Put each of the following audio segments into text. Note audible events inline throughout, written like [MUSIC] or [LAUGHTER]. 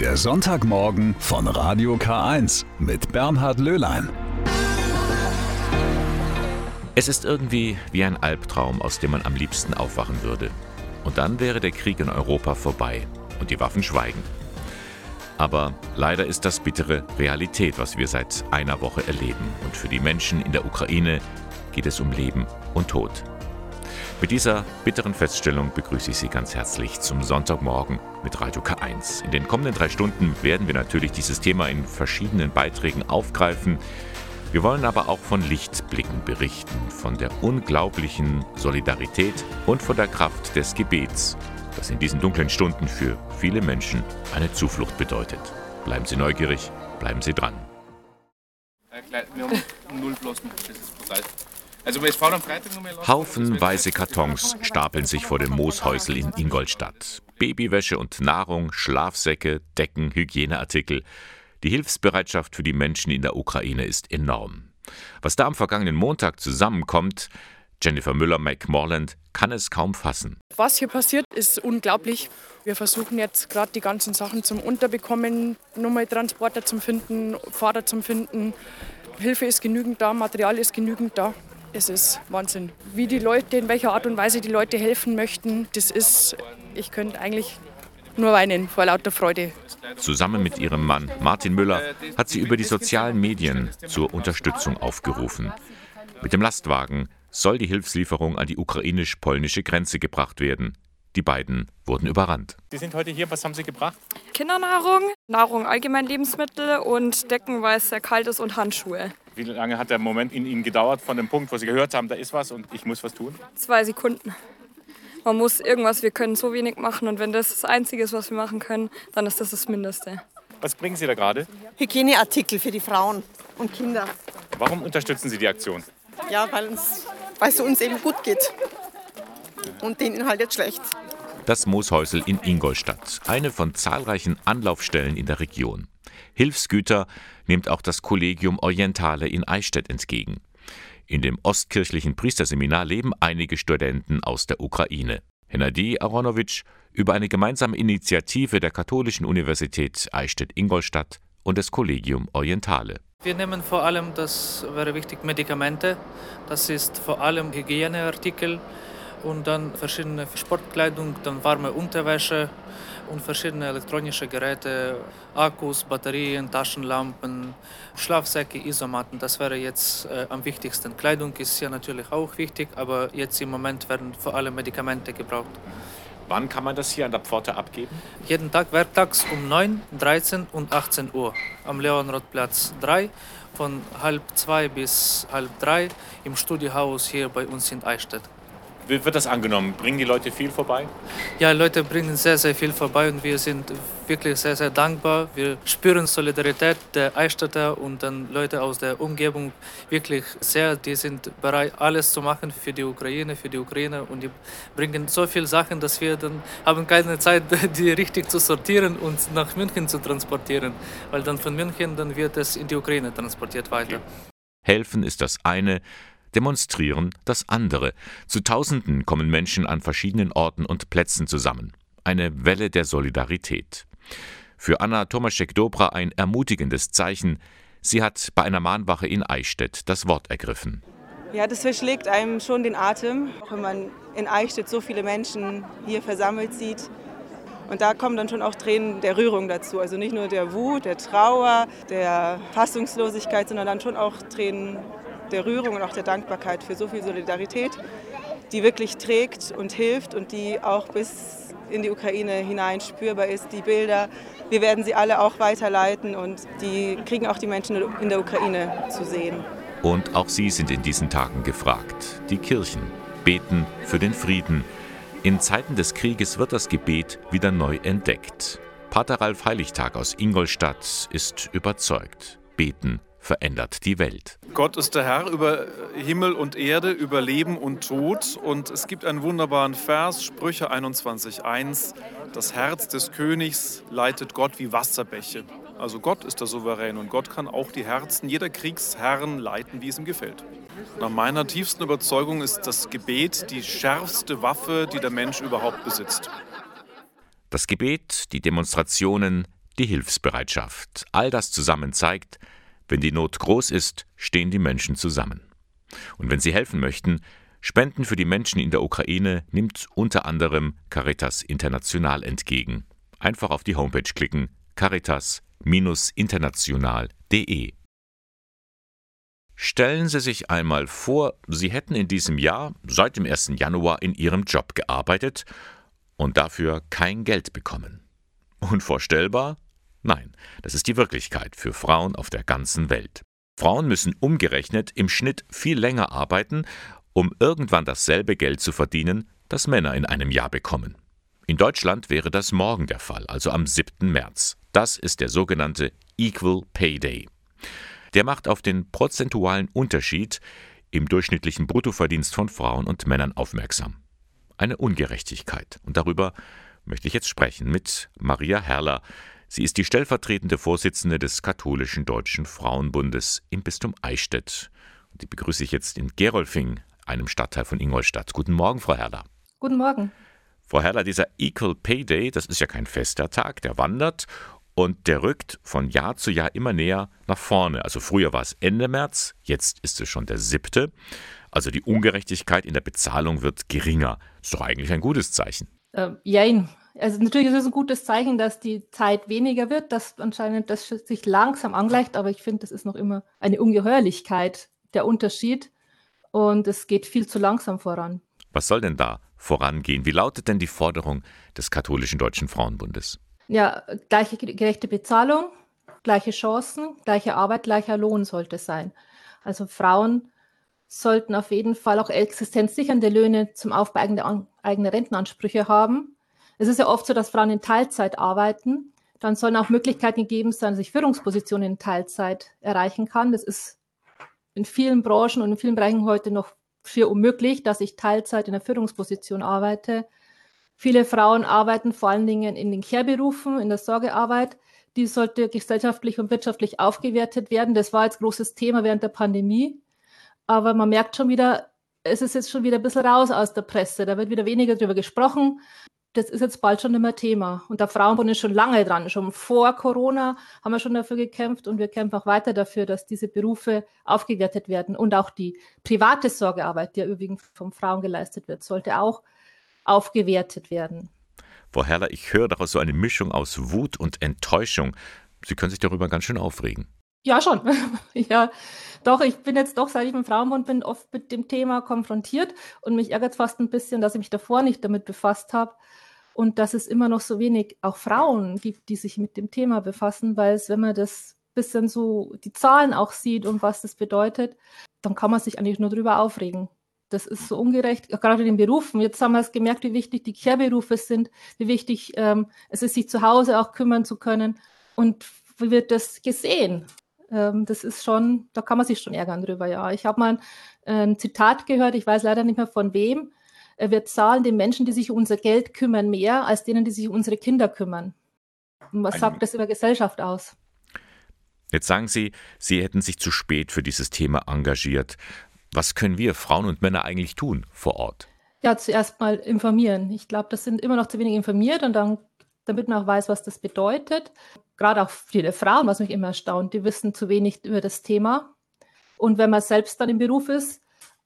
Der Sonntagmorgen von Radio K1 mit Bernhard Löhlein. Es ist irgendwie wie ein Albtraum, aus dem man am liebsten aufwachen würde. Und dann wäre der Krieg in Europa vorbei und die Waffen schweigen. Aber leider ist das bittere Realität, was wir seit einer Woche erleben. Und für die Menschen in der Ukraine geht es um Leben und Tod. Mit dieser bitteren Feststellung begrüße ich Sie ganz herzlich zum Sonntagmorgen mit Radio K1. In den kommenden drei Stunden werden wir natürlich dieses Thema in verschiedenen Beiträgen aufgreifen. Wir wollen aber auch von Lichtblicken berichten, von der unglaublichen Solidarität und von der Kraft des Gebets, das in diesen dunklen Stunden für viele Menschen eine Zuflucht bedeutet. Bleiben Sie neugierig, bleiben Sie dran. Wir haben null Flossen, das ist bereit. Also es fahren am Freitag noch mehr Haufenweise Kartons stapeln sich vor dem Mooshäusel in Ingolstadt. Babywäsche und Nahrung, Schlafsäcke, Decken, Hygieneartikel. Die Hilfsbereitschaft für die Menschen in der Ukraine ist enorm. Was da am vergangenen Montag zusammenkommt, Jennifer Müller-McMorland kann es kaum fassen. Was hier passiert, ist unglaublich. Wir versuchen jetzt gerade die ganzen Sachen zum Unterbekommen, nochmal Transporter zum Finden, Fahrer zum Finden. Hilfe ist genügend da, Material ist genügend da. Es ist Wahnsinn. Wie die Leute, in welcher Art und Weise die Leute helfen möchten, das ist, ich könnte eigentlich nur weinen vor lauter Freude. Zusammen mit ihrem Mann Martin Müller hat sie über die sozialen Medien zur Unterstützung aufgerufen. Mit dem Lastwagen soll die Hilfslieferung an die ukrainisch-polnische Grenze gebracht werden. Die beiden wurden überrannt. Sie sind heute hier, was haben Sie gebracht? Kindernahrung, Nahrung, allgemein Lebensmittel und Decken, weil es sehr kalt ist und Handschuhe. Wie lange hat der Moment in Ihnen gedauert von dem Punkt, wo Sie gehört haben, da ist was und ich muss was tun? Zwei Sekunden. Man muss irgendwas, wir können so wenig machen und wenn das das Einzige ist, was wir machen können, dann ist das das Mindeste. Was bringen Sie da gerade? Hygieneartikel für die Frauen und Kinder. Warum unterstützen Sie die Aktion? Ja, weil uns, weil es uns eben gut geht. Und denen halt jetzt schlecht. Das Mooshäusel in Ingolstadt, eine von zahlreichen Anlaufstellen in der Region. Hilfsgüter nimmt auch das Kollegium Orientale in Eichstätt entgegen. In dem ostkirchlichen Priesterseminar leben einige Studenten aus der Ukraine. Hennady Aronovic über eine gemeinsame Initiative der Katholischen Universität Eichstätt-Ingolstadt und des Kollegium Orientale. Wir nehmen vor allem, das wäre wichtig, Medikamente. Das ist vor allem Hygieneartikel und dann verschiedene Sportkleidung, dann warme Unterwäsche und verschiedene elektronische Geräte, Akkus, Batterien, Taschenlampen, Schlafsäcke, Isomatten. Das wäre jetzt äh, am wichtigsten. Kleidung ist ja natürlich auch wichtig, aber jetzt im Moment werden vor allem Medikamente gebraucht. Wann kann man das hier an der Pforte abgeben? Jeden Tag werktags um 9, 13 und 18 Uhr am Leonrodplatz 3 von halb zwei bis halb drei im Studiohaus hier bei uns in Eichstätt. Wie wird das angenommen? Bringen die Leute viel vorbei? Ja, Leute bringen sehr, sehr viel vorbei und wir sind wirklich sehr, sehr dankbar. Wir spüren Solidarität der Eichstätter und dann Leute aus der Umgebung wirklich sehr. Die sind bereit, alles zu machen für die Ukraine, für die Ukrainer und die bringen so viele Sachen, dass wir dann haben keine Zeit, [LAUGHS] die richtig zu sortieren und nach München zu transportieren, weil dann von München dann wird es in die Ukraine transportiert weiter. Helfen ist das eine, demonstrieren das andere. Zu Tausenden kommen Menschen an verschiedenen Orten und Plätzen zusammen. Eine Welle der Solidarität. Für Anna Tomaschek-Dobra ein ermutigendes Zeichen. Sie hat bei einer Mahnwache in Eichstätt das Wort ergriffen. Ja, das verschlägt einem schon den Atem, wenn man in Eichstätt so viele Menschen hier versammelt sieht. Und da kommen dann schon auch Tränen der Rührung dazu. Also nicht nur der Wut, der Trauer, der Fassungslosigkeit, sondern dann schon auch Tränen der Rührung und auch der Dankbarkeit für so viel Solidarität, die wirklich trägt und hilft und die auch bis in die Ukraine hinein spürbar ist. Die Bilder, wir werden sie alle auch weiterleiten und die kriegen auch die Menschen in der Ukraine zu sehen. Und auch sie sind in diesen Tagen gefragt. Die Kirchen beten für den Frieden. In Zeiten des Krieges wird das Gebet wieder neu entdeckt. Pater Ralf Heiligtag aus Ingolstadt ist überzeugt. Beten verändert die Welt. Gott ist der Herr über Himmel und Erde, über Leben und Tod. Und es gibt einen wunderbaren Vers, Sprüche 21.1. Das Herz des Königs leitet Gott wie Wasserbäche. Also Gott ist der Souverän und Gott kann auch die Herzen jeder Kriegsherren leiten, wie es ihm gefällt. Nach meiner tiefsten Überzeugung ist das Gebet die schärfste Waffe, die der Mensch überhaupt besitzt. Das Gebet, die Demonstrationen, die Hilfsbereitschaft. All das zusammen zeigt, wenn die Not groß ist, stehen die Menschen zusammen. Und wenn sie helfen möchten, Spenden für die Menschen in der Ukraine nimmt unter anderem Caritas International entgegen. Einfach auf die Homepage klicken caritas-international.de. Stellen Sie sich einmal vor, Sie hätten in diesem Jahr seit dem 1. Januar in Ihrem Job gearbeitet und dafür kein Geld bekommen. Unvorstellbar? Nein, das ist die Wirklichkeit für Frauen auf der ganzen Welt. Frauen müssen umgerechnet im Schnitt viel länger arbeiten, um irgendwann dasselbe Geld zu verdienen, das Männer in einem Jahr bekommen. In Deutschland wäre das morgen der Fall, also am 7. März. Das ist der sogenannte Equal Pay Day. Der macht auf den prozentualen Unterschied im durchschnittlichen Bruttoverdienst von Frauen und Männern aufmerksam. Eine Ungerechtigkeit. Und darüber möchte ich jetzt sprechen mit Maria Herrler. Sie ist die stellvertretende Vorsitzende des katholischen Deutschen Frauenbundes im Bistum Eichstätt. Und die begrüße ich jetzt in Gerolfing, einem Stadtteil von Ingolstadt. Guten Morgen, Frau Herrler. Guten Morgen. Frau Herrler, dieser Equal Pay Day, das ist ja kein fester Tag, der wandert und der rückt von Jahr zu Jahr immer näher nach vorne. Also früher war es Ende März, jetzt ist es schon der siebte. Also die Ungerechtigkeit in der Bezahlung wird geringer. Ist doch eigentlich ein gutes Zeichen. Ähm, jein. Also natürlich ist es ein gutes Zeichen, dass die Zeit weniger wird, dass anscheinend das sich langsam angleicht, aber ich finde, das ist noch immer eine Ungeheuerlichkeit, der Unterschied. Und es geht viel zu langsam voran. Was soll denn da vorangehen? Wie lautet denn die Forderung des katholischen Deutschen Frauenbundes? Ja, gleiche gerechte Bezahlung, gleiche Chancen, gleiche Arbeit, gleicher Lohn sollte sein. Also Frauen sollten auf jeden Fall auch existenzsichernde Löhne zum Aufbau eigener, eigener Rentenansprüche haben. Es ist ja oft so, dass Frauen in Teilzeit arbeiten. Dann sollen auch Möglichkeiten gegeben sein, dass ich Führungspositionen in Teilzeit erreichen kann. Das ist in vielen Branchen und in vielen Bereichen heute noch schier unmöglich, dass ich Teilzeit in der Führungsposition arbeite. Viele Frauen arbeiten vor allen Dingen in den Care-Berufen, in der Sorgearbeit. Die sollte gesellschaftlich und wirtschaftlich aufgewertet werden. Das war jetzt großes Thema während der Pandemie. Aber man merkt schon wieder, es ist jetzt schon wieder ein bisschen raus aus der Presse. Da wird wieder weniger darüber gesprochen. Das ist jetzt bald schon mehr Thema. Und der Frauenbund ist schon lange dran. Schon vor Corona haben wir schon dafür gekämpft und wir kämpfen auch weiter dafür, dass diese Berufe aufgewertet werden. Und auch die private Sorgearbeit, die ja überwiegend von Frauen geleistet wird, sollte auch aufgewertet werden. Frau Herrler, ich höre daraus so eine Mischung aus Wut und Enttäuschung. Sie können sich darüber ganz schön aufregen. Ja, schon. [LAUGHS] ja, doch, ich bin jetzt doch, seit ich im Frauenbund bin, oft mit dem Thema konfrontiert und mich ärgert fast ein bisschen, dass ich mich davor nicht damit befasst habe und dass es immer noch so wenig auch Frauen gibt, die sich mit dem Thema befassen, weil es, wenn man das bisschen so die Zahlen auch sieht und was das bedeutet, dann kann man sich eigentlich nur darüber aufregen. Das ist so ungerecht, gerade in den Berufen. Jetzt haben wir es gemerkt, wie wichtig die Care-Berufe sind, wie wichtig ähm, es ist, sich zu Hause auch kümmern zu können. Und wie wird das gesehen? Ähm, das ist schon, da kann man sich schon ärgern drüber, ja. Ich habe mal ein, ein Zitat gehört, ich weiß leider nicht mehr von wem. Wir zahlen den Menschen, die sich um unser Geld kümmern, mehr als denen, die sich um unsere Kinder kümmern. Und was sagt das über Gesellschaft aus? Jetzt sagen Sie, Sie hätten sich zu spät für dieses Thema engagiert. Was können wir Frauen und Männer eigentlich tun vor Ort? Ja, zuerst mal informieren. Ich glaube, das sind immer noch zu wenig informiert und dann, damit man auch weiß, was das bedeutet. Gerade auch viele Frauen, was mich immer erstaunt, die wissen zu wenig über das Thema. Und wenn man selbst dann im Beruf ist,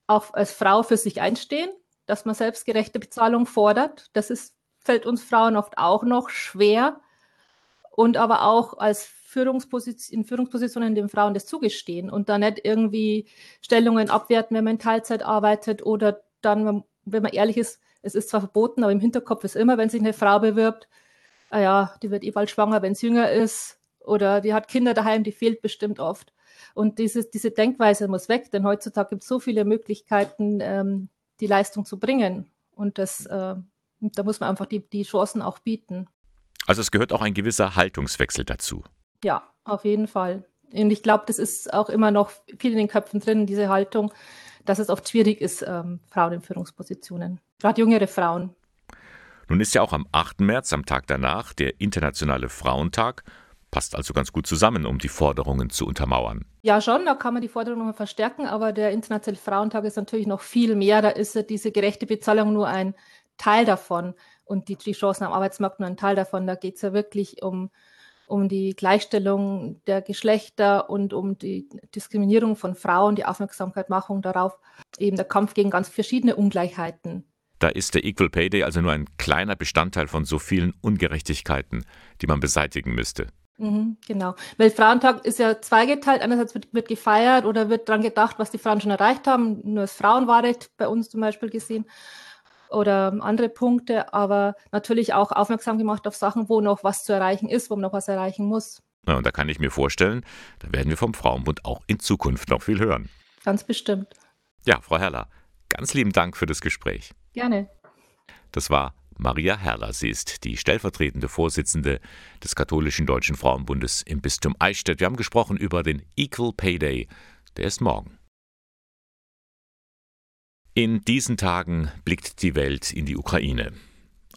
auch als Frau für sich einstehen, dass man selbstgerechte Bezahlung fordert. Das ist, fällt uns Frauen oft auch noch schwer. Und aber auch als Führungsposition, in Führungspositionen den Frauen das zugestehen und da nicht irgendwie Stellungen abwerten, wenn man in Teilzeit arbeitet oder dann, wenn man ehrlich ist, es ist zwar verboten, aber im Hinterkopf ist immer, wenn sich eine Frau bewirbt, ah ja, die wird eh bald schwanger, wenn es jünger ist oder die hat Kinder daheim, die fehlt bestimmt oft. Und diese, diese Denkweise muss weg, denn heutzutage gibt es so viele Möglichkeiten, ähm, die Leistung zu bringen. Und das, äh, da muss man einfach die, die Chancen auch bieten. Also es gehört auch ein gewisser Haltungswechsel dazu. Ja, auf jeden Fall. Und ich glaube, das ist auch immer noch viel in den Köpfen drin, diese Haltung, dass es oft schwierig ist, ähm, Frauen in Führungspositionen, gerade jüngere Frauen. Nun ist ja auch am 8. März, am Tag danach, der Internationale Frauentag. Passt also ganz gut zusammen, um die Forderungen zu untermauern. Ja, schon, da kann man die Forderungen noch verstärken, aber der Internationale Frauentag ist natürlich noch viel mehr. Da ist diese gerechte Bezahlung nur ein Teil davon und die, die Chancen am Arbeitsmarkt nur ein Teil davon. Da geht es ja wirklich um um die Gleichstellung der Geschlechter und um die Diskriminierung von Frauen, die Aufmerksamkeitmachung darauf, eben der Kampf gegen ganz verschiedene Ungleichheiten. Da ist der Equal Pay Day also nur ein kleiner Bestandteil von so vielen Ungerechtigkeiten, die man beseitigen müsste. Mhm, genau. Weltfrauentag ist ja zweigeteilt. Einerseits wird, wird gefeiert oder wird daran gedacht, was die Frauen schon erreicht haben. Nur das Frauenwahlrecht bei uns zum Beispiel gesehen oder andere Punkte, aber natürlich auch aufmerksam gemacht auf Sachen, wo noch was zu erreichen ist, wo man noch was erreichen muss. Ja, und da kann ich mir vorstellen, da werden wir vom Frauenbund auch in Zukunft noch viel hören. Ganz bestimmt. Ja, Frau Herrler, ganz lieben Dank für das Gespräch. Gerne. Das war Maria Herrler. Sie ist die stellvertretende Vorsitzende des Katholischen Deutschen Frauenbundes im Bistum Eichstätt. Wir haben gesprochen über den Equal Pay Day. Der ist morgen. In diesen Tagen blickt die Welt in die Ukraine.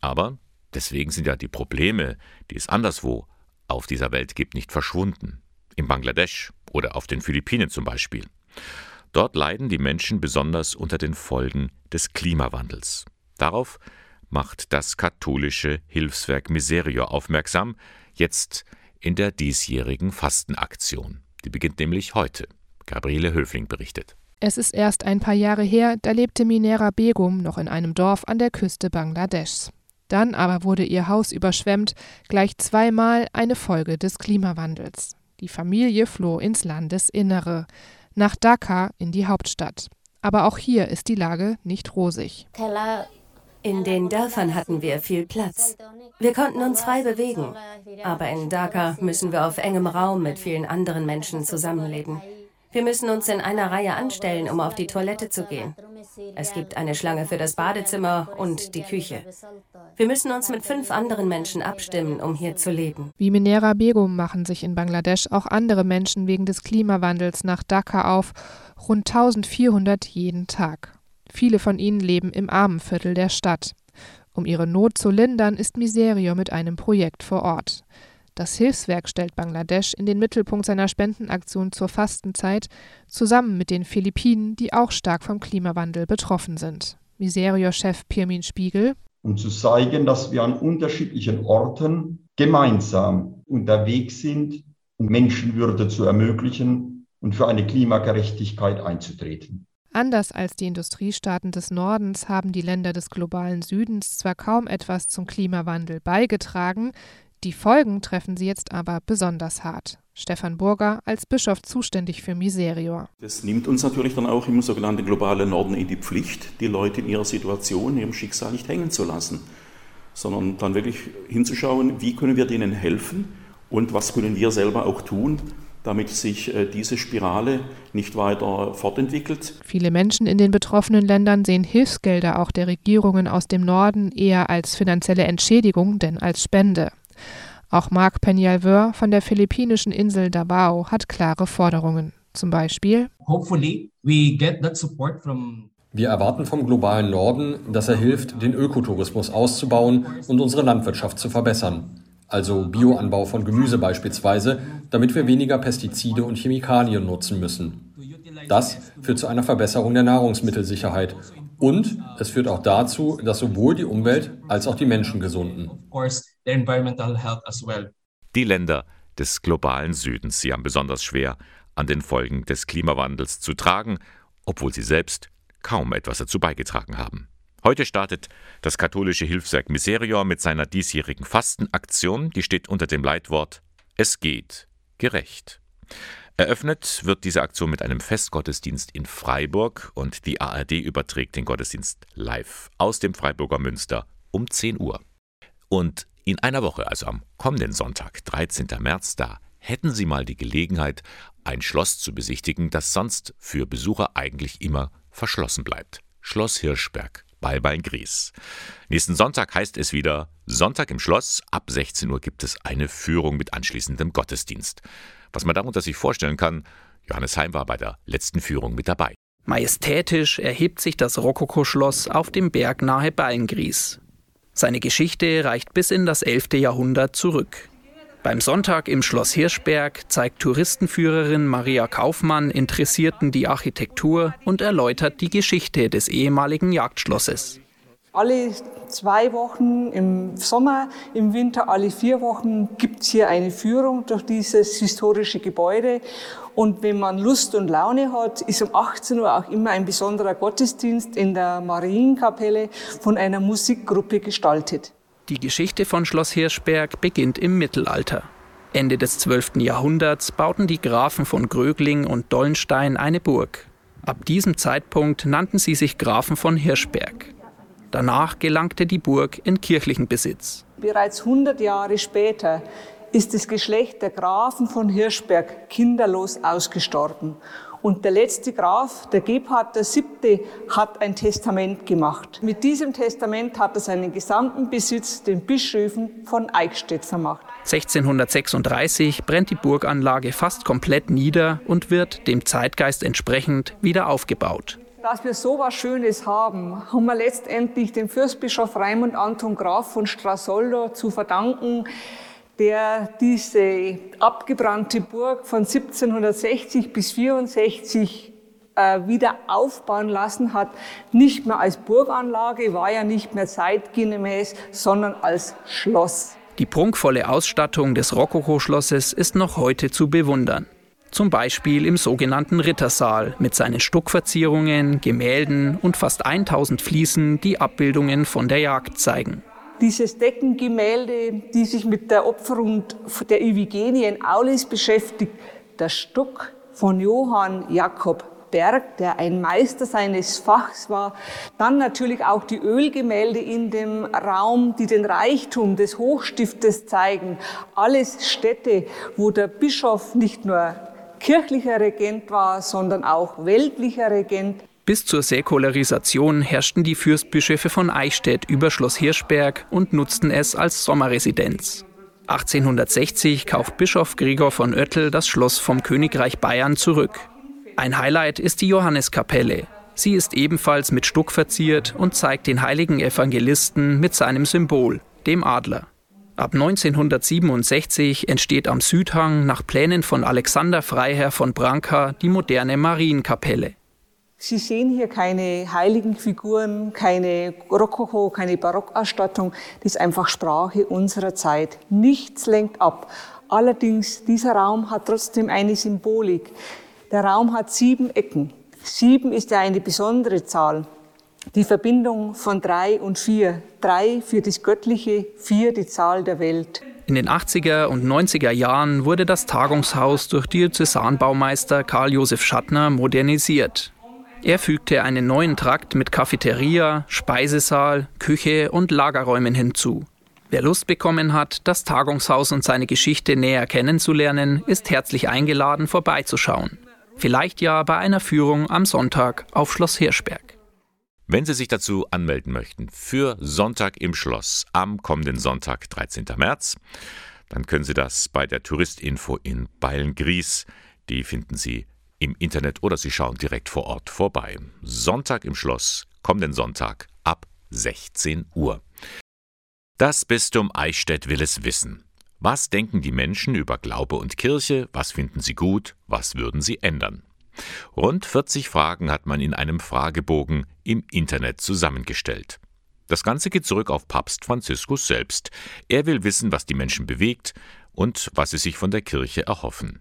Aber deswegen sind ja die Probleme, die es anderswo auf dieser Welt gibt, nicht verschwunden. In Bangladesch oder auf den Philippinen zum Beispiel. Dort leiden die Menschen besonders unter den Folgen des Klimawandels. Darauf macht das katholische Hilfswerk Miserio aufmerksam, jetzt in der diesjährigen Fastenaktion. Die beginnt nämlich heute. Gabriele Höfling berichtet. Es ist erst ein paar Jahre her, da lebte Minera Begum noch in einem Dorf an der Küste Bangladeschs. Dann aber wurde ihr Haus überschwemmt, gleich zweimal eine Folge des Klimawandels. Die Familie floh ins Landesinnere, nach Dhaka in die Hauptstadt. Aber auch hier ist die Lage nicht rosig. In den Dörfern hatten wir viel Platz. Wir konnten uns frei bewegen. Aber in Dhaka müssen wir auf engem Raum mit vielen anderen Menschen zusammenleben. Wir müssen uns in einer Reihe anstellen, um auf die Toilette zu gehen. Es gibt eine Schlange für das Badezimmer und die Küche. Wir müssen uns mit fünf anderen Menschen abstimmen, um hier zu leben. Wie Minera Begum machen sich in Bangladesch auch andere Menschen wegen des Klimawandels nach Dhaka auf, rund 1400 jeden Tag. Viele von ihnen leben im Armenviertel der Stadt. Um ihre Not zu lindern, ist Miserio mit einem Projekt vor Ort. Das Hilfswerk stellt Bangladesch in den Mittelpunkt seiner Spendenaktion zur Fastenzeit, zusammen mit den Philippinen, die auch stark vom Klimawandel betroffen sind. Miserio-Chef Pirmin Spiegel. Um zu zeigen, dass wir an unterschiedlichen Orten gemeinsam unterwegs sind, um Menschenwürde zu ermöglichen und für eine Klimagerechtigkeit einzutreten. Anders als die Industriestaaten des Nordens haben die Länder des globalen Südens zwar kaum etwas zum Klimawandel beigetragen, die Folgen treffen sie jetzt aber besonders hart. Stefan Burger als Bischof zuständig für Miserior. Das nimmt uns natürlich dann auch im sogenannten globalen Norden in die Pflicht, die Leute in ihrer Situation, ihrem Schicksal nicht hängen zu lassen, sondern dann wirklich hinzuschauen, wie können wir denen helfen und was können wir selber auch tun, damit sich äh, diese Spirale nicht weiter fortentwickelt. Viele Menschen in den betroffenen Ländern sehen Hilfsgelder auch der Regierungen aus dem Norden eher als finanzielle Entschädigung denn als Spende. Auch Marc Peñalver von der philippinischen Insel Davao hat klare Forderungen. Zum Beispiel wir erwarten vom globalen Norden, dass er hilft, den Ökotourismus auszubauen und unsere Landwirtschaft zu verbessern. Also Bioanbau von Gemüse beispielsweise, damit wir weniger Pestizide und Chemikalien nutzen müssen. Das führt zu einer Verbesserung der Nahrungsmittelsicherheit und es führt auch dazu, dass sowohl die Umwelt als auch die Menschen gesunden. Die Länder des globalen Südens, sie haben besonders schwer an den Folgen des Klimawandels zu tragen, obwohl sie selbst kaum etwas dazu beigetragen haben. Heute startet das katholische Hilfswerk Miserior mit seiner diesjährigen Fastenaktion, die steht unter dem Leitwort Es geht gerecht. Eröffnet wird diese Aktion mit einem Festgottesdienst in Freiburg und die ARD überträgt den Gottesdienst live aus dem Freiburger Münster um 10 Uhr. Und in einer Woche, also am kommenden Sonntag, 13. März, da hätten Sie mal die Gelegenheit, ein Schloss zu besichtigen, das sonst für Besucher eigentlich immer verschlossen bleibt. Schloss Hirschberg bei Beingries. Nächsten Sonntag heißt es wieder Sonntag im Schloss. Ab 16 Uhr gibt es eine Führung mit anschließendem Gottesdienst. Was man darunter sich vorstellen kann, Johannes Heim war bei der letzten Führung mit dabei. Majestätisch erhebt sich das Rokokoschloss auf dem Berg nahe Beingries. Seine Geschichte reicht bis in das 11. Jahrhundert zurück. Beim Sonntag im Schloss Hirschberg zeigt Touristenführerin Maria Kaufmann Interessierten die Architektur und erläutert die Geschichte des ehemaligen Jagdschlosses. Alle zwei Wochen im Sommer, im Winter alle vier Wochen gibt es hier eine Führung durch dieses historische Gebäude. Und wenn man Lust und Laune hat, ist um 18 Uhr auch immer ein besonderer Gottesdienst in der Marienkapelle von einer Musikgruppe gestaltet. Die Geschichte von Schloss Hirschberg beginnt im Mittelalter. Ende des 12. Jahrhunderts bauten die Grafen von Grögling und Dollenstein eine Burg. Ab diesem Zeitpunkt nannten sie sich Grafen von Hirschberg. Danach gelangte die Burg in kirchlichen Besitz. Bereits 100 Jahre später ist das Geschlecht der Grafen von Hirschberg kinderlos ausgestorben. Und der letzte Graf, der Gebhard VII., hat ein Testament gemacht. Mit diesem Testament hat er seinen gesamten Besitz den Bischöfen von Eichstätt vermacht. 1636 brennt die Burganlage fast komplett nieder und wird dem Zeitgeist entsprechend wieder aufgebaut. Dass wir so was Schönes haben, haben wir letztendlich dem Fürstbischof Raimund Anton Graf von Strasoldo zu verdanken, der diese abgebrannte Burg von 1760 bis 64 äh, wieder aufbauen lassen hat, nicht mehr als Burganlage, war ja nicht mehr zeitgemäß, sondern als Schloss. Die prunkvolle Ausstattung des Rokoko-Schlosses ist noch heute zu bewundern zum Beispiel im sogenannten Rittersaal mit seinen Stuckverzierungen, Gemälden und fast 1000 Fliesen, die Abbildungen von der Jagd zeigen. Dieses Deckengemälde, die sich mit der Opferung der Iphigenie in Aulis beschäftigt, der Stuck von Johann Jakob Berg, der ein Meister seines Fachs war. Dann natürlich auch die Ölgemälde in dem Raum, die den Reichtum des Hochstiftes zeigen. Alles Städte, wo der Bischof nicht nur kirchlicher Regent war, sondern auch weltlicher Regent. Bis zur Säkularisation herrschten die Fürstbischöfe von Eichstätt über Schloss Hirschberg und nutzten es als Sommerresidenz. 1860 kauft Bischof Gregor von Oettel das Schloss vom Königreich Bayern zurück. Ein Highlight ist die Johanneskapelle. Sie ist ebenfalls mit Stuck verziert und zeigt den heiligen Evangelisten mit seinem Symbol, dem Adler. Ab 1967 entsteht am Südhang nach Plänen von Alexander Freiherr von Branca die moderne Marienkapelle. Sie sehen hier keine heiligen Figuren, keine Rokoko, keine Barockausstattung. Das ist einfach Sprache unserer Zeit. Nichts lenkt ab. Allerdings, dieser Raum hat trotzdem eine Symbolik. Der Raum hat sieben Ecken. Sieben ist ja eine besondere Zahl. Die Verbindung von drei und vier. Drei für das Göttliche, vier die Zahl der Welt. In den 80er und 90er Jahren wurde das Tagungshaus durch Diözesanbaumeister Karl Josef Schattner modernisiert. Er fügte einen neuen Trakt mit Cafeteria, Speisesaal, Küche und Lagerräumen hinzu. Wer Lust bekommen hat, das Tagungshaus und seine Geschichte näher kennenzulernen, ist herzlich eingeladen, vorbeizuschauen. Vielleicht ja bei einer Führung am Sonntag auf Schloss Hirschberg. Wenn Sie sich dazu anmelden möchten für Sonntag im Schloss am kommenden Sonntag, 13. März, dann können Sie das bei der Touristinfo in Beilngries. Die finden Sie im Internet oder Sie schauen direkt vor Ort vorbei. Sonntag im Schloss, kommenden Sonntag ab 16 Uhr. Das Bistum Eichstätt will es wissen. Was denken die Menschen über Glaube und Kirche? Was finden sie gut? Was würden sie ändern? Rund 40 Fragen hat man in einem Fragebogen im Internet zusammengestellt. Das Ganze geht zurück auf Papst Franziskus selbst. Er will wissen, was die Menschen bewegt und was sie sich von der Kirche erhoffen.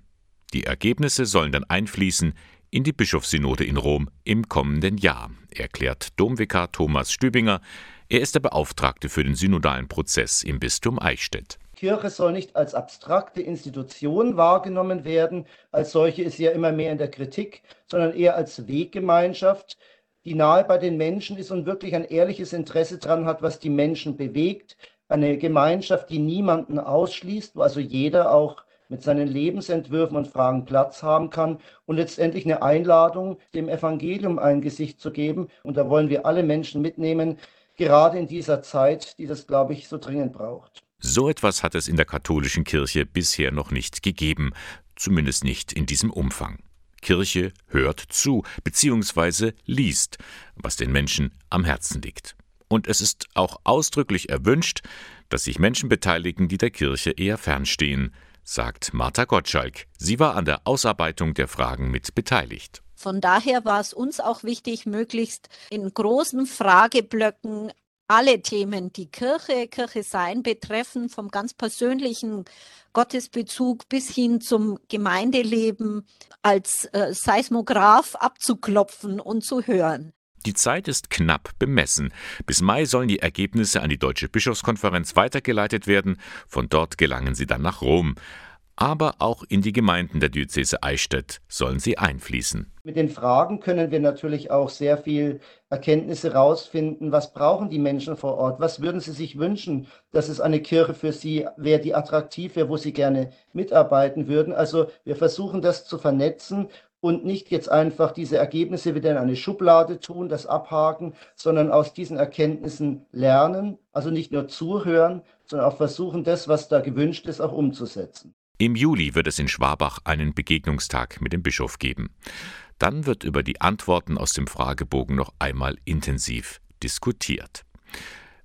Die Ergebnisse sollen dann einfließen in die Bischofssynode in Rom im kommenden Jahr, erklärt Domvikar Thomas Stübinger. Er ist der Beauftragte für den synodalen Prozess im Bistum Eichstätt. Kirche soll nicht als abstrakte Institution wahrgenommen werden, als solche ist sie ja immer mehr in der Kritik, sondern eher als Weggemeinschaft, die nahe bei den Menschen ist und wirklich ein ehrliches Interesse daran hat, was die Menschen bewegt. Eine Gemeinschaft, die niemanden ausschließt, wo also jeder auch mit seinen Lebensentwürfen und Fragen Platz haben kann und letztendlich eine Einladung, dem Evangelium ein Gesicht zu geben. Und da wollen wir alle Menschen mitnehmen, gerade in dieser Zeit, die das, glaube ich, so dringend braucht. So etwas hat es in der katholischen Kirche bisher noch nicht gegeben, zumindest nicht in diesem Umfang. Kirche hört zu bzw. liest, was den Menschen am Herzen liegt. Und es ist auch ausdrücklich erwünscht, dass sich Menschen beteiligen, die der Kirche eher fernstehen, sagt Martha Gottschalk. Sie war an der Ausarbeitung der Fragen mit beteiligt. Von daher war es uns auch wichtig, möglichst in großen Frageblöcken alle Themen, die Kirche, Kirche sein betreffen, vom ganz persönlichen Gottesbezug bis hin zum Gemeindeleben als äh, Seismograph abzuklopfen und zu hören. Die Zeit ist knapp bemessen. Bis Mai sollen die Ergebnisse an die Deutsche Bischofskonferenz weitergeleitet werden. Von dort gelangen sie dann nach Rom. Aber auch in die Gemeinden der Diözese Eichstätt sollen sie einfließen. Mit den Fragen können wir natürlich auch sehr viel Erkenntnisse herausfinden. Was brauchen die Menschen vor Ort? Was würden sie sich wünschen, dass es eine Kirche für sie wäre, die attraktiv wäre, wo sie gerne mitarbeiten würden? Also wir versuchen das zu vernetzen und nicht jetzt einfach diese Ergebnisse wieder in eine Schublade tun, das abhaken, sondern aus diesen Erkenntnissen lernen, also nicht nur zuhören, sondern auch versuchen, das, was da gewünscht ist, auch umzusetzen. Im Juli wird es in Schwabach einen Begegnungstag mit dem Bischof geben. Dann wird über die Antworten aus dem Fragebogen noch einmal intensiv diskutiert.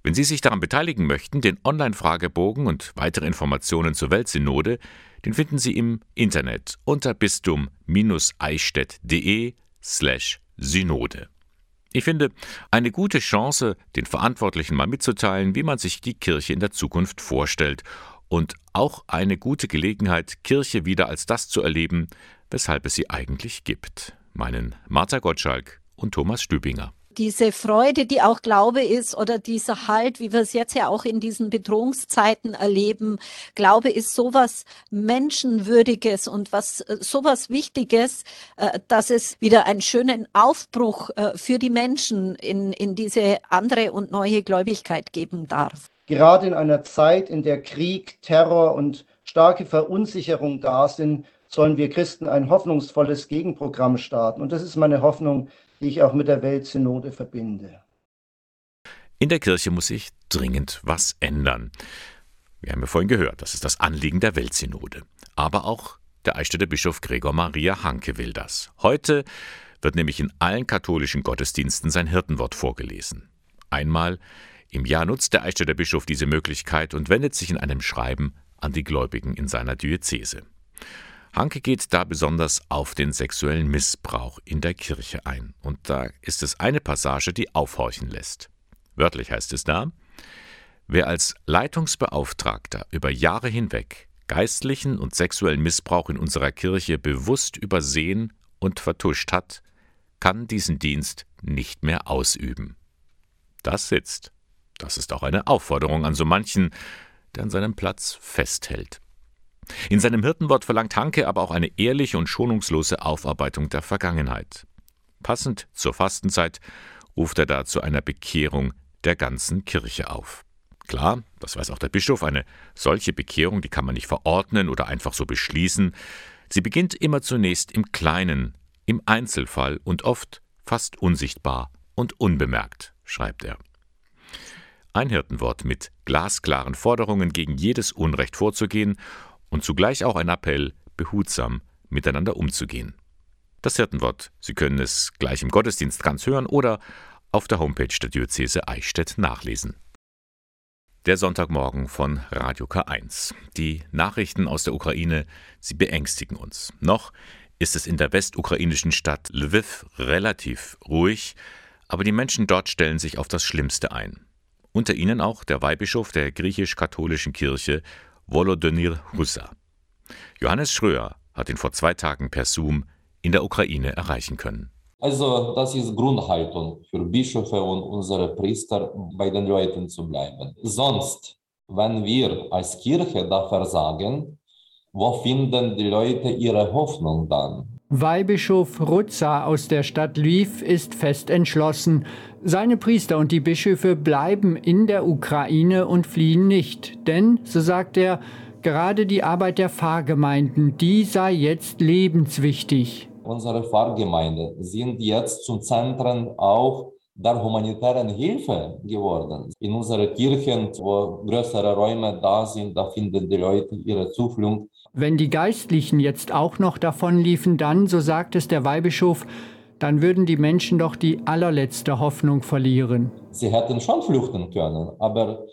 Wenn Sie sich daran beteiligen möchten, den Online-Fragebogen und weitere Informationen zur Weltsynode, den finden Sie im Internet unter bistum-eichstätt.de slash Synode. Ich finde, eine gute Chance, den Verantwortlichen mal mitzuteilen, wie man sich die Kirche in der Zukunft vorstellt und auch eine gute Gelegenheit, Kirche wieder als das zu erleben, weshalb es sie eigentlich gibt. Meinen Martha Gottschalk und Thomas Stübinger diese Freude, die auch Glaube ist oder dieser Halt, wie wir es jetzt ja auch in diesen Bedrohungszeiten erleben. Glaube ist sowas Menschenwürdiges und was äh, sowas Wichtiges, äh, dass es wieder einen schönen Aufbruch äh, für die Menschen in, in diese andere und neue Gläubigkeit geben darf. Gerade in einer Zeit, in der Krieg, Terror und starke Verunsicherung da sind, sollen wir Christen ein hoffnungsvolles Gegenprogramm starten. Und das ist meine Hoffnung, die ich auch mit der Weltsynode verbinde. In der Kirche muss sich dringend was ändern. Wir haben ja vorhin gehört, das ist das Anliegen der Weltsynode. Aber auch der Eichstätter Bischof Gregor Maria Hanke will das. Heute wird nämlich in allen katholischen Gottesdiensten sein Hirtenwort vorgelesen. Einmal im Jahr nutzt der Eichstätter Bischof diese Möglichkeit und wendet sich in einem Schreiben an die Gläubigen in seiner Diözese. Hanke geht da besonders auf den sexuellen Missbrauch in der Kirche ein. Und da ist es eine Passage, die aufhorchen lässt. Wörtlich heißt es da, wer als Leitungsbeauftragter über Jahre hinweg geistlichen und sexuellen Missbrauch in unserer Kirche bewusst übersehen und vertuscht hat, kann diesen Dienst nicht mehr ausüben. Das sitzt. Das ist auch eine Aufforderung an so manchen, der an seinem Platz festhält. In seinem Hirtenwort verlangt Hanke aber auch eine ehrliche und schonungslose Aufarbeitung der Vergangenheit. Passend zur Fastenzeit ruft er da zu einer Bekehrung der ganzen Kirche auf. Klar, das weiß auch der Bischof, eine solche Bekehrung, die kann man nicht verordnen oder einfach so beschließen. Sie beginnt immer zunächst im Kleinen, im Einzelfall und oft fast unsichtbar und unbemerkt, schreibt er. Ein Hirtenwort mit glasklaren Forderungen gegen jedes Unrecht vorzugehen und zugleich auch ein Appell, behutsam miteinander umzugehen. Das Hirtenwort, Sie können es gleich im Gottesdienst ganz hören oder auf der Homepage der Diözese Eichstätt nachlesen. Der Sonntagmorgen von Radio K1. Die Nachrichten aus der Ukraine, sie beängstigen uns. Noch ist es in der westukrainischen Stadt Lviv relativ ruhig, aber die Menschen dort stellen sich auf das Schlimmste ein. Unter ihnen auch der Weihbischof der griechisch-katholischen Kirche Volodymyr Husa. Johannes Schröer hat ihn vor zwei Tagen per Zoom in der Ukraine erreichen können. Also das ist Grundhaltung für Bischöfe und unsere Priester, bei den Leuten zu bleiben. Sonst, wenn wir als Kirche da versagen, wo finden die Leute ihre Hoffnung dann? Weihbischof Rutza aus der Stadt Lviv ist fest entschlossen. Seine Priester und die Bischöfe bleiben in der Ukraine und fliehen nicht. Denn, so sagt er, gerade die Arbeit der Pfarrgemeinden, die sei jetzt lebenswichtig. Unsere Pfarrgemeinden sind jetzt zum Zentren auch der humanitären Hilfe geworden. In unseren Kirchen, wo größere Räume da sind, da finden die Leute ihre Zuflucht wenn die Geistlichen jetzt auch noch davonliefen, dann, so sagt es der Weihbischof, dann würden die Menschen doch die allerletzte Hoffnung verlieren. Sie hätten schon flüchten können, aber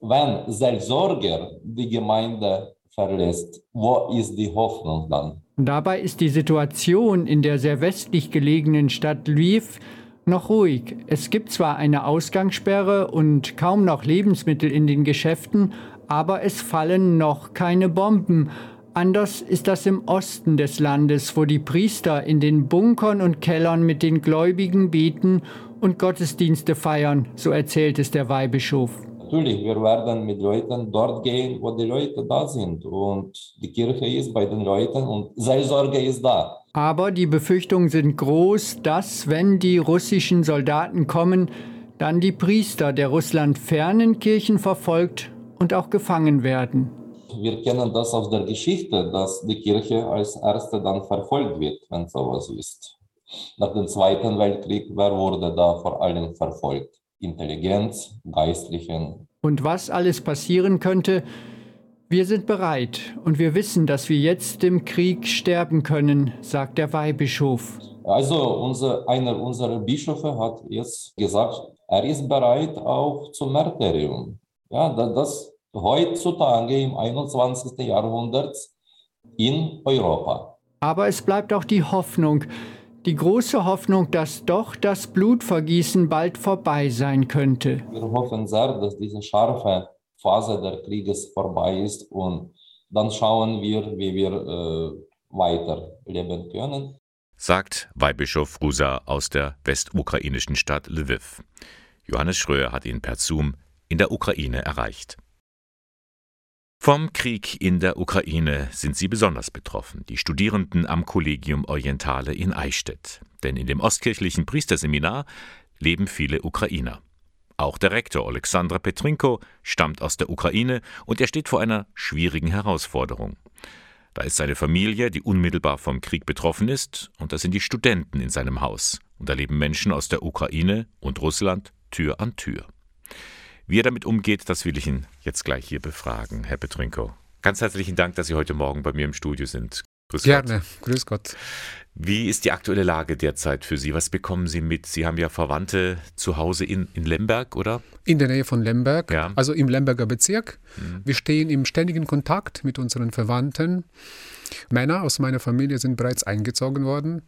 wenn Seelsorger die Gemeinde verlässt, wo ist die Hoffnung dann? Dabei ist die Situation in der sehr westlich gelegenen Stadt Lviv noch ruhig. Es gibt zwar eine Ausgangssperre und kaum noch Lebensmittel in den Geschäften, aber es fallen noch keine Bomben. Anders ist das im Osten des Landes, wo die Priester in den Bunkern und Kellern mit den Gläubigen beten und Gottesdienste feiern, so erzählt es der Weihbischof. Natürlich, wir werden mit Leuten dort gehen, wo die Leute da sind. Und die Kirche ist bei den Leuten und Seelsorge ist da. Aber die Befürchtungen sind groß, dass, wenn die russischen Soldaten kommen, dann die Priester der Russland fernen Kirchen verfolgt und auch gefangen werden. Wir kennen das aus der Geschichte, dass die Kirche als erste dann verfolgt wird, wenn sowas ist. Nach dem Zweiten Weltkrieg, wer wurde da vor allem verfolgt? Intelligenz, Geistlichen. Und was alles passieren könnte, wir sind bereit und wir wissen, dass wir jetzt im Krieg sterben können, sagt der Weihbischof. Also unser, einer unserer Bischöfe hat jetzt gesagt, er ist bereit auch zum Märtyrium. Ja, das heutzutage im 21. Jahrhundert in Europa. Aber es bleibt auch die Hoffnung, die große Hoffnung, dass doch das Blutvergießen bald vorbei sein könnte. Wir hoffen sehr, dass diese scharfe Phase der Krieges vorbei ist und dann schauen wir, wie wir äh, weiter leben können. Sagt Weihbischof Rusa aus der westukrainischen Stadt Lviv. Johannes Schröer hat ihn per Zoom in der Ukraine erreicht. Vom Krieg in der Ukraine sind sie besonders betroffen, die Studierenden am Collegium Orientale in Eichstätt. Denn in dem ostkirchlichen Priesterseminar leben viele Ukrainer. Auch der Rektor Alexandra Petrinko stammt aus der Ukraine und er steht vor einer schwierigen Herausforderung. Da ist seine Familie, die unmittelbar vom Krieg betroffen ist, und da sind die Studenten in seinem Haus. Und da leben Menschen aus der Ukraine und Russland Tür an Tür. Wie er damit umgeht, das will ich ihn jetzt gleich hier befragen, Herr Petrinko. Ganz herzlichen Dank, dass Sie heute Morgen bei mir im Studio sind. Grüß Gerne, Gott. grüß Gott. Wie ist die aktuelle Lage derzeit für Sie? Was bekommen Sie mit? Sie haben ja Verwandte zu Hause in, in Lemberg, oder? In der Nähe von Lemberg, ja. also im Lemberger Bezirk. Mhm. Wir stehen im ständigen Kontakt mit unseren Verwandten. Männer aus meiner Familie sind bereits eingezogen worden.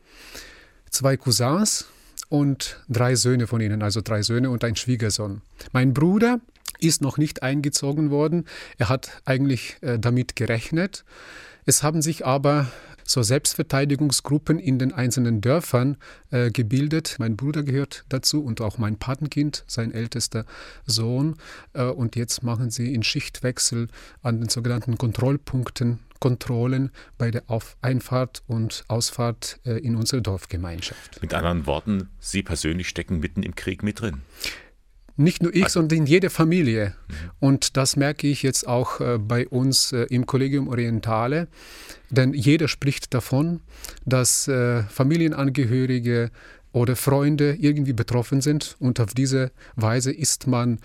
Zwei Cousins und drei Söhne von ihnen, also drei Söhne und ein Schwiegersohn. Mein Bruder ist noch nicht eingezogen worden. Er hat eigentlich äh, damit gerechnet. Es haben sich aber so Selbstverteidigungsgruppen in den einzelnen Dörfern äh, gebildet. Mein Bruder gehört dazu und auch mein Patenkind, sein ältester Sohn. Äh, und jetzt machen sie in Schichtwechsel an den sogenannten Kontrollpunkten Kontrollen bei der Auf Einfahrt und Ausfahrt äh, in unsere Dorfgemeinschaft. Mit anderen Worten, Sie persönlich stecken mitten im Krieg mit drin. Nicht nur ich, also, sondern jede Familie. Mhm. Und das merke ich jetzt auch äh, bei uns äh, im Collegium Orientale. Denn jeder spricht davon, dass äh, Familienangehörige oder Freunde irgendwie betroffen sind. Und auf diese Weise ist man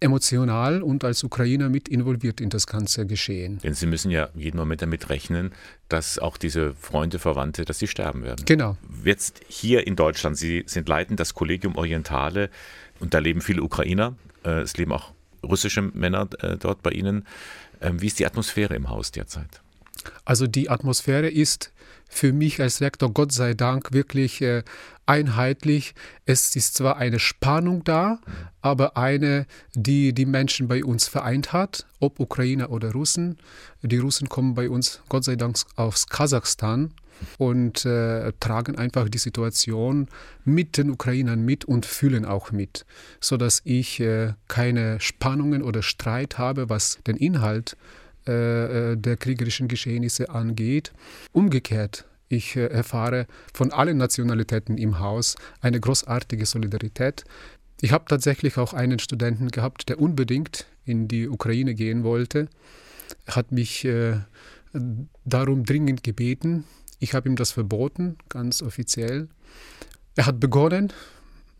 emotional und als Ukrainer mit involviert in das ganze Geschehen. Denn Sie müssen ja jeden Moment damit rechnen, dass auch diese Freunde, Verwandte, dass sie sterben werden. Genau. Jetzt hier in Deutschland, Sie sind leitend das Kollegium Orientale und da leben viele Ukrainer. Äh, es leben auch russische Männer äh, dort bei Ihnen. Ähm, wie ist die Atmosphäre im Haus derzeit? Also die Atmosphäre ist für mich als Rektor Gott sei Dank wirklich äh, einheitlich. Es ist zwar eine Spannung da, aber eine, die die Menschen bei uns vereint hat, ob Ukrainer oder Russen. Die Russen kommen bei uns Gott sei Dank aus Kasachstan und äh, tragen einfach die Situation mit den Ukrainern mit und fühlen auch mit, sodass ich äh, keine Spannungen oder Streit habe, was den Inhalt äh, äh der kriegerischen Geschehnisse angeht. Umgekehrt, ich äh, erfahre von allen Nationalitäten im Haus eine großartige Solidarität. Ich habe tatsächlich auch einen Studenten gehabt, der unbedingt in die Ukraine gehen wollte. Er hat mich äh, darum dringend gebeten, ich habe ihm das verboten, ganz offiziell. Er hat begonnen,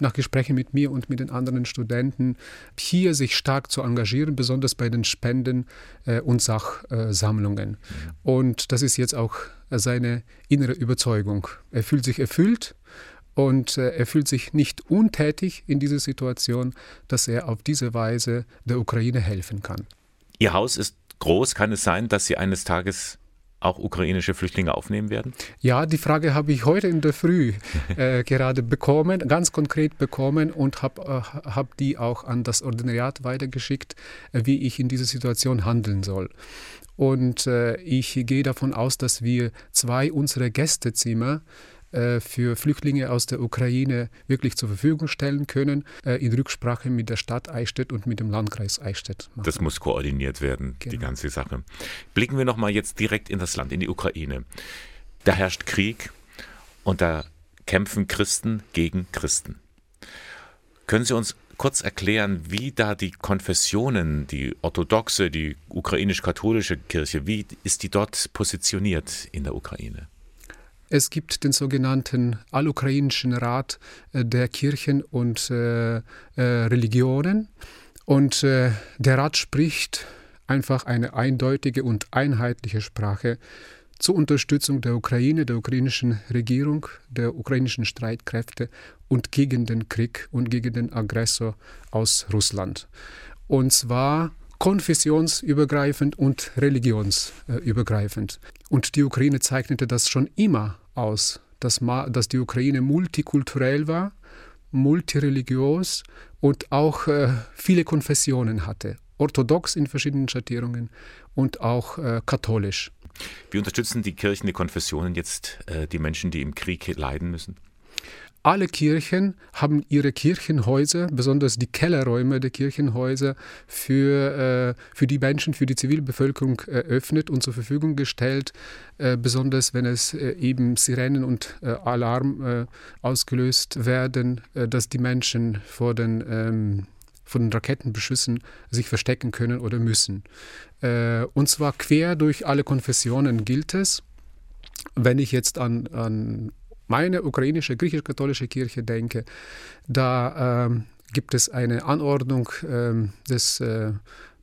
nach Gesprächen mit mir und mit den anderen Studenten, hier sich stark zu engagieren, besonders bei den Spenden äh, und Sachsammlungen. Mhm. Und das ist jetzt auch seine innere Überzeugung. Er fühlt sich erfüllt und äh, er fühlt sich nicht untätig in dieser Situation, dass er auf diese Weise der Ukraine helfen kann. Ihr Haus ist groß. Kann es sein, dass Sie eines Tages auch ukrainische Flüchtlinge aufnehmen werden? Ja, die Frage habe ich heute in der Früh äh, [LAUGHS] gerade bekommen, ganz konkret bekommen und habe äh, hab die auch an das Ordinariat weitergeschickt, äh, wie ich in dieser Situation handeln soll. Und äh, ich gehe davon aus, dass wir zwei unserer Gästezimmer für Flüchtlinge aus der Ukraine wirklich zur Verfügung stellen können, äh, in Rücksprache mit der Stadt Eichstätt und mit dem Landkreis Eichstätt. Machen. Das muss koordiniert werden, genau. die ganze Sache. Blicken wir nochmal jetzt direkt in das Land, in die Ukraine. Da herrscht Krieg und da kämpfen Christen gegen Christen. Können Sie uns kurz erklären, wie da die Konfessionen, die orthodoxe, die ukrainisch-katholische Kirche, wie ist die dort positioniert in der Ukraine? Es gibt den sogenannten Allukrainischen Rat äh, der Kirchen und äh, äh, Religionen. Und der Rat spricht einfach eine eindeutige und einheitliche Sprache zur Unterstützung der Ukraine, der ukrainischen Regierung, der ukrainischen Streitkräfte und gegen den Krieg und gegen den Aggressor aus Russland. Und zwar konfessionsübergreifend und religionsübergreifend. Und die Ukraine zeichnete das schon immer aus, dass, dass die Ukraine multikulturell war, multireligiös und auch äh, viele Konfessionen hatte. Orthodox in verschiedenen Schattierungen und auch äh, katholisch. Wie unterstützen die Kirchen, die Konfessionen jetzt äh, die Menschen, die im Krieg leiden müssen? Alle Kirchen haben ihre Kirchenhäuser, besonders die Kellerräume der Kirchenhäuser, für, äh, für die Menschen, für die Zivilbevölkerung eröffnet und zur Verfügung gestellt, äh, besonders wenn es äh, eben Sirenen und äh, Alarm äh, ausgelöst werden, äh, dass die Menschen vor den ähm, von den Raketenbeschüssen sich verstecken können oder müssen. und zwar quer durch alle Konfessionen gilt es. Wenn ich jetzt an, an meine ukrainische griechisch-katholische Kirche denke, da ähm, gibt es eine Anordnung ähm, des äh,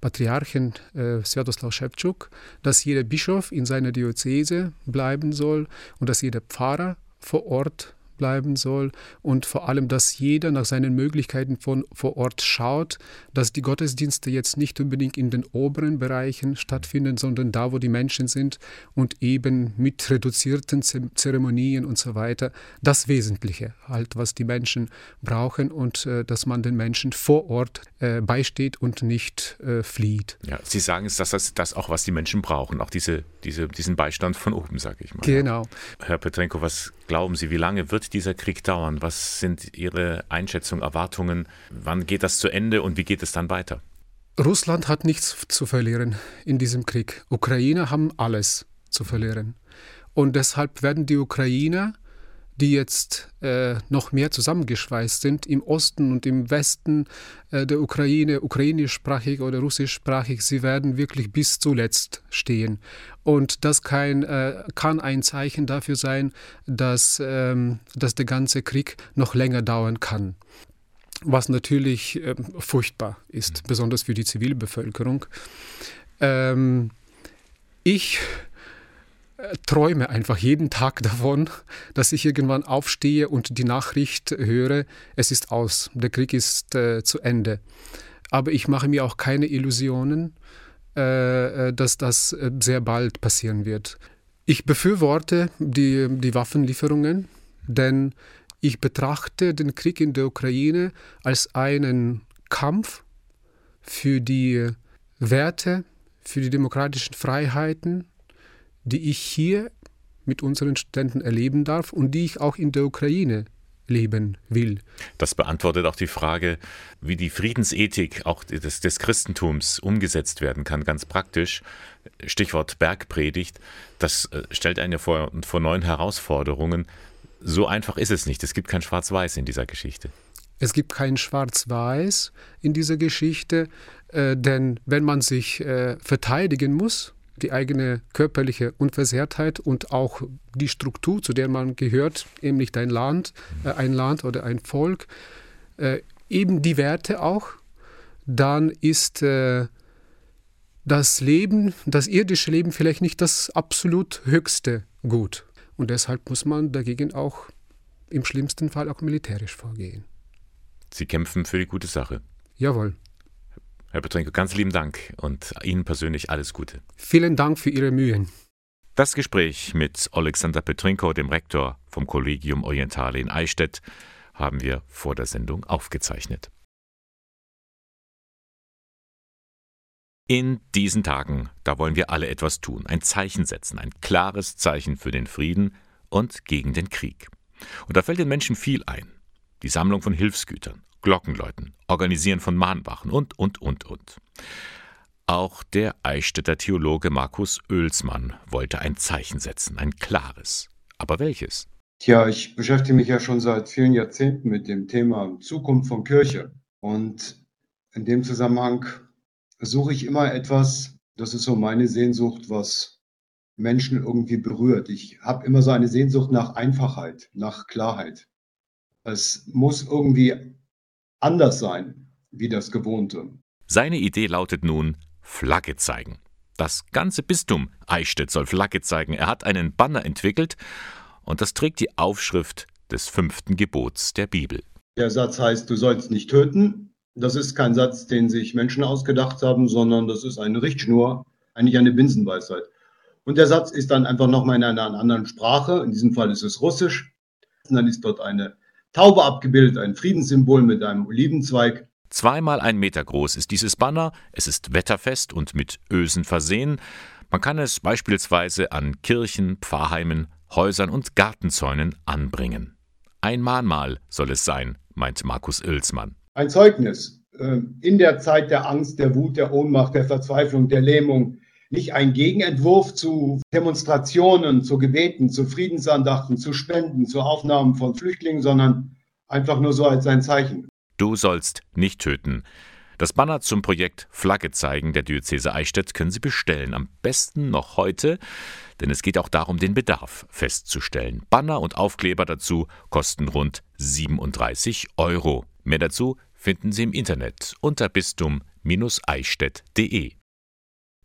Patriarchen äh, Svetoslav Schewtschuk, dass jeder Bischof in seiner Diözese bleiben soll und dass jeder Pfarrer vor Ort bleiben soll und vor allem, dass jeder nach seinen Möglichkeiten von vor Ort schaut, dass die Gottesdienste jetzt nicht unbedingt in den oberen Bereichen stattfinden, sondern da, wo die Menschen sind und eben mit reduzierten Zeremonien und so weiter. Das Wesentliche halt, was die Menschen brauchen und äh, dass man den Menschen vor Ort äh, beisteht und nicht äh, flieht. Ja, Sie sagen es, dass das, das auch, was die Menschen brauchen, auch diese, diese, diesen Beistand von oben, sage ich mal. Genau. Herr Petrenko, was glauben Sie, wie lange wird dieser Krieg dauern? Was sind Ihre Einschätzungen, Erwartungen? Wann geht das zu Ende und wie geht es dann weiter? Russland hat nichts zu verlieren in diesem Krieg. Ukrainer haben alles zu verlieren. Und deshalb werden die Ukrainer die jetzt äh, noch mehr zusammengeschweißt sind im Osten und im Westen äh, der Ukraine, ukrainischsprachig oder russischsprachig, sie werden wirklich bis zuletzt stehen. Und das kein, äh, kann ein Zeichen dafür sein, dass, ähm, dass der ganze Krieg noch länger dauern kann. Was natürlich ähm, furchtbar ist, mhm. besonders für die Zivilbevölkerung. Ähm, ich träume einfach jeden Tag davon, dass ich irgendwann aufstehe und die Nachricht höre, es ist aus, der Krieg ist äh, zu Ende. Aber ich mache mir auch keine Illusionen, äh, äh dass das äh, sehr bald passieren wird. Ich befürworte die, die Waffenlieferungen, denn ich betrachte den Krieg in der Ukraine als einen Kampf für die Werte, für die demokratischen Freiheiten, die ich hier mit unseren Studenten erleben darf und die ich auch in der Ukraine leben will. Das beantwortet auch die Frage, wie die Friedensethik auch des, des, Christentums umgesetzt werden kann, ganz praktisch. Stichwort Bergpredigt, das äh, stellt einen ja vor, vor neuen Herausforderungen. So einfach ist es nicht. Es gibt kein Schwarz-Weiß in dieser Geschichte. Es gibt kein Schwarz-Weiß in dieser Geschichte, äh, denn wenn man sich äh, verteidigen muss, die eigene körperliche Unversehrtheit und auch die Struktur, zu der man gehört, nämlich dein Land, äh, ein Land oder ein Volk, äh, eben die Werte auch, dann ist äh, das Leben, das irdische Leben vielleicht nicht das absolut höchste Gut. Und deshalb muss man dagegen auch im schlimmsten Fall auch militärisch vorgehen. Sie kämpfen für die gute Sache. Jawohl. Herr Petrenko, ganz lieben Dank und Ihnen persönlich alles Gute. Vielen Dank für Ihre Mühen. Das Gespräch mit Alexander Petrinko, dem Rektor vom Collegium Orientale in Eichstätt, haben wir vor der Sendung aufgezeichnet. In diesen Tagen, da wollen wir alle etwas tun, ein Zeichen setzen, ein klares Zeichen für den Frieden und gegen den Krieg. Und da fällt den Menschen viel ein. Die Sammlung von Hilfsgütern, Glockenläuten, Organisieren von Mahnwachen und, und, und, und. Auch der Eichstätter Theologe Markus Oelsmann wollte ein Zeichen setzen, ein klares. Aber welches? Tja, ich beschäftige mich ja schon seit vielen Jahrzehnten mit dem Thema Zukunft von Kirche. Und in dem Zusammenhang suche ich immer etwas, das ist so meine Sehnsucht, was Menschen irgendwie berührt. Ich habe immer so eine Sehnsucht nach Einfachheit, nach Klarheit. Es muss irgendwie anders sein wie das Gewohnte. Seine Idee lautet nun Flagge zeigen. Das ganze Bistum Eichstätt soll Flagge zeigen. Er hat einen Banner entwickelt und das trägt die Aufschrift des fünften Gebots der Bibel. Der Satz heißt, du sollst nicht töten. Das ist kein Satz, den sich Menschen ausgedacht haben, sondern das ist eine Richtschnur, eigentlich eine Binsenweisheit. Und der Satz ist dann einfach nochmal in einer anderen Sprache. In diesem Fall ist es Russisch. Und dann ist dort eine Taube abgebildet, ein Friedenssymbol mit einem Olivenzweig. Zweimal ein Meter groß ist dieses Banner. Es ist wetterfest und mit Ösen versehen. Man kann es beispielsweise an Kirchen, Pfarrheimen, Häusern und Gartenzäunen anbringen. Ein Mahnmal soll es sein, meint Markus Oelsmann ein Zeugnis äh, in der Zeit der Angst, der Wut, der Ohnmacht, der Verzweiflung, der Lähmung, nicht ein Gegenentwurf zu Demonstrationen, zu Gebeten, zu Friedensandachten, zu Spenden, zu Aufnahmen von Flüchtlingen, sondern einfach nur so als ein Zeichen. Du sollst nicht töten. Das Banner zum Projekt Flagge zeigen der Diözese Eichstätt können Sie bestellen. Am besten noch heute, denn es geht auch darum, den Bedarf festzustellen. Banner und Aufkleber dazu kosten rund 37 Euro. Mehr dazu finden Sie im Internet unter bistum-eichstätt.de.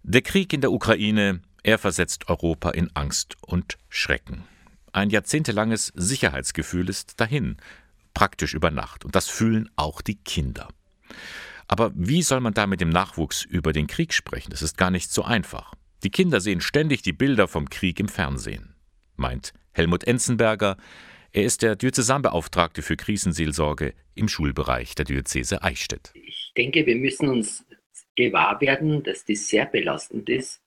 Der Krieg in der Ukraine, er versetzt Europa in Angst und Schrecken. Ein jahrzehntelanges Sicherheitsgefühl ist dahin, praktisch über Nacht, und das fühlen auch die Kinder. Aber wie soll man da mit dem Nachwuchs über den Krieg sprechen? Das ist gar nicht so einfach. Die Kinder sehen ständig die Bilder vom Krieg im Fernsehen, meint Helmut Enzenberger, er ist der Diözesanbeauftragte für Krisenseelsorge im Schulbereich der Diözese Eichstätt. Ich denke, wir müssen uns gewahr werden, dass das sehr belastend ist.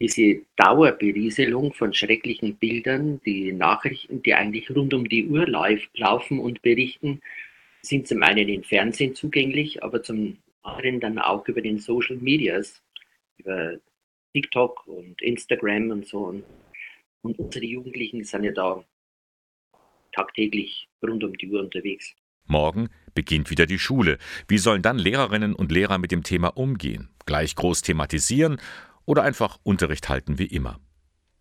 Diese Dauerberieselung von schrecklichen Bildern, die Nachrichten, die eigentlich rund um die Uhr laufen und berichten, sind zum einen im Fernsehen zugänglich, aber zum anderen dann auch über den Social Medias, über TikTok und Instagram und so. Und unsere Jugendlichen sind ja da tagtäglich rund um die Uhr unterwegs. Morgen beginnt wieder die Schule. Wie sollen dann Lehrerinnen und Lehrer mit dem Thema umgehen? Gleich groß thematisieren oder einfach Unterricht halten wie immer?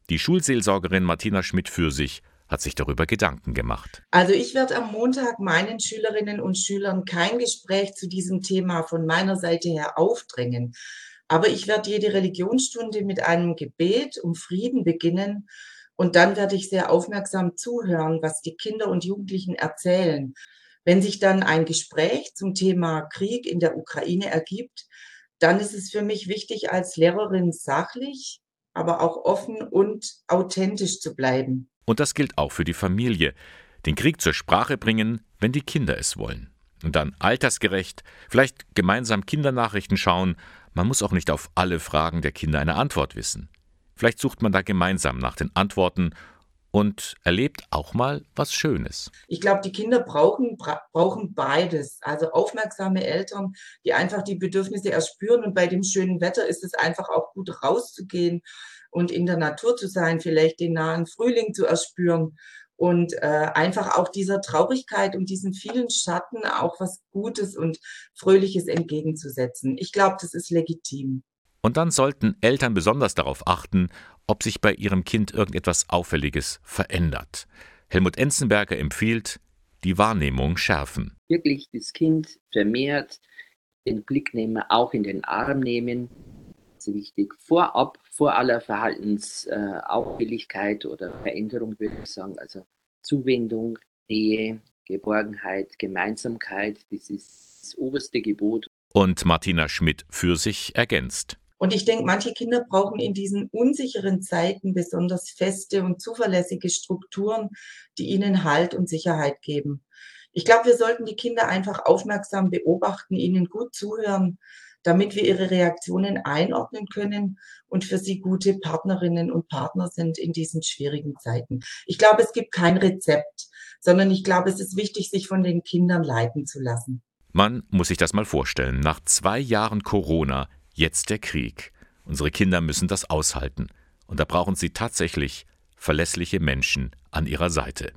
Die Schulseelsorgerin Martina Schmidt für sich hat sich darüber Gedanken gemacht. Also ich werde am Montag meinen Schülerinnen und Schülern kein Gespräch zu diesem Thema von meiner Seite her aufdrängen. Aber ich werde jede Religionsstunde mit einem Gebet um Frieden beginnen und dann werde ich sehr aufmerksam zuhören, was die Kinder und Jugendlichen erzählen. Wenn sich dann ein Gespräch zum Thema Krieg in der Ukraine ergibt, dann ist es für mich wichtig, als Lehrerin sachlich, aber auch offen und authentisch zu bleiben. Und das gilt auch für die Familie. Den Krieg zur Sprache bringen, wenn die Kinder es wollen. Und dann altersgerecht, vielleicht gemeinsam Kindernachrichten schauen. Man muss auch nicht auf alle Fragen der Kinder eine Antwort wissen. Vielleicht sucht man da gemeinsam nach den Antworten und erlebt auch mal was Schönes. Ich glaube, die Kinder brauchen, bra brauchen beides. Also aufmerksame Eltern, die einfach die Bedürfnisse erspüren. Und bei dem schönen Wetter ist es einfach auch gut rauszugehen und in der Natur zu sein, vielleicht den nahen Frühling zu erspüren und äh, einfach auch dieser Traurigkeit und diesen vielen Schatten auch was Gutes und Fröhliches entgegenzusetzen. Ich glaube, das ist legitim. Und dann sollten Eltern besonders darauf achten, ob sich bei ihrem Kind irgendetwas Auffälliges verändert. Helmut Enzenberger empfiehlt, die Wahrnehmung schärfen. Wirklich das Kind vermehrt den Blick nehmen, auch in den Arm nehmen. Das ist wichtig. Vorab, vor aller Verhaltensauffälligkeit oder Veränderung würde ich sagen, also Zuwendung, Nähe, Geborgenheit, Gemeinsamkeit, das ist das oberste Gebot. Und Martina Schmidt für sich ergänzt. Und ich denke, manche Kinder brauchen in diesen unsicheren Zeiten besonders feste und zuverlässige Strukturen, die ihnen Halt und Sicherheit geben. Ich glaube, wir sollten die Kinder einfach aufmerksam beobachten, ihnen gut zuhören, damit wir ihre Reaktionen einordnen können und für sie gute Partnerinnen und Partner sind in diesen schwierigen Zeiten. Ich glaube, es gibt kein Rezept, sondern ich glaube, es ist wichtig, sich von den Kindern leiten zu lassen. Man muss sich das mal vorstellen. Nach zwei Jahren Corona, jetzt der Krieg. Unsere Kinder müssen das aushalten. Und da brauchen sie tatsächlich verlässliche Menschen an ihrer Seite.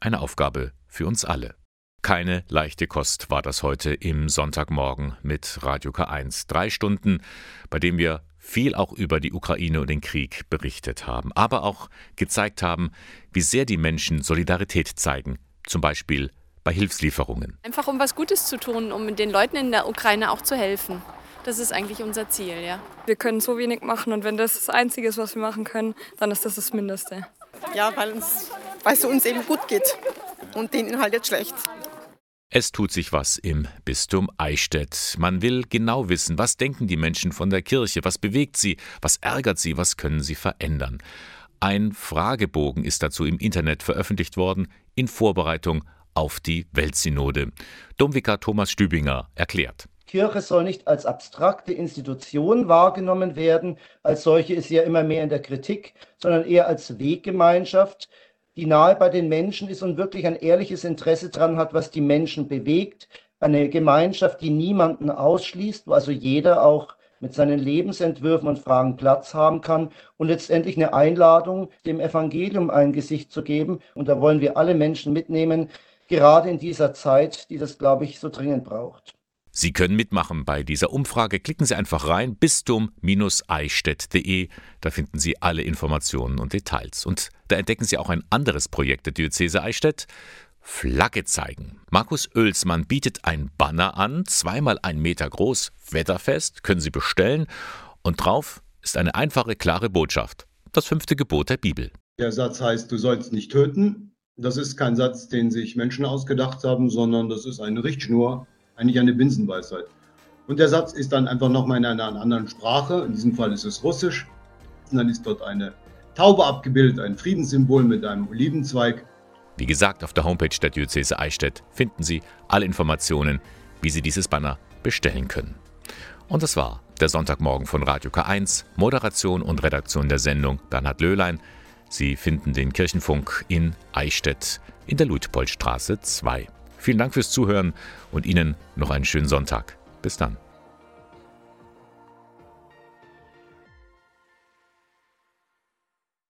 Eine Aufgabe für uns alle. Keine leichte Kost war das heute im Sonntagmorgen mit Radio K1. Drei Stunden, bei dem wir viel auch über die Ukraine und den Krieg berichtet haben, aber auch gezeigt haben, wie sehr die Menschen Solidarität zeigen, zum Beispiel bei Hilfslieferungen. Einfach um was Gutes zu tun, um den Leuten in der Ukraine auch zu helfen. Das ist eigentlich unser Ziel, ja. Wir können so wenig machen und wenn das das Einzige ist, was wir machen können, dann ist das das Mindeste. Ja, weil, uns, weil es uns eben gut geht und denen halt jetzt schlecht. Es tut sich was im Bistum Eichstätt. Man will genau wissen, was denken die Menschen von der Kirche, was bewegt sie, was ärgert sie, was können sie verändern. Ein Fragebogen ist dazu im Internet veröffentlicht worden in Vorbereitung auf die Weltsynode. Domvikar Thomas Stübinger erklärt. Kirche soll nicht als abstrakte Institution wahrgenommen werden, als solche ist sie ja immer mehr in der Kritik, sondern eher als Weggemeinschaft, die nahe bei den Menschen ist und wirklich ein ehrliches Interesse daran hat, was die Menschen bewegt. Eine Gemeinschaft, die niemanden ausschließt, wo also jeder auch mit seinen Lebensentwürfen und Fragen Platz haben kann und letztendlich eine Einladung, dem Evangelium ein Gesicht zu geben. Und da wollen wir alle Menschen mitnehmen, gerade in dieser Zeit, die das, glaube ich, so dringend braucht. Sie können mitmachen bei dieser Umfrage. Klicken Sie einfach rein bistum-eichstätt.de. Da finden Sie alle Informationen und Details. Und da entdecken Sie auch ein anderes Projekt der Diözese Eichstätt. Flagge zeigen. Markus Oelsmann bietet ein Banner an, zweimal ein Meter groß, wetterfest, können Sie bestellen. Und drauf ist eine einfache, klare Botschaft. Das fünfte Gebot der Bibel. Der Satz heißt, du sollst nicht töten. Das ist kein Satz, den sich Menschen ausgedacht haben, sondern das ist eine Richtschnur eigentlich eine Binsenweisheit. Und der Satz ist dann einfach nochmal in einer anderen Sprache, in diesem Fall ist es Russisch. Und dann ist dort eine Taube abgebildet, ein Friedenssymbol mit einem Olivenzweig. Wie gesagt, auf der Homepage der Diözese Eichstätt finden Sie alle Informationen, wie Sie dieses Banner bestellen können. Und das war der Sonntagmorgen von Radio K1, Moderation und Redaktion der Sendung Bernhard Löhlein. Sie finden den Kirchenfunk in Eichstätt in der Luitpoldstraße 2. Vielen Dank fürs Zuhören und Ihnen noch einen schönen Sonntag. Bis dann.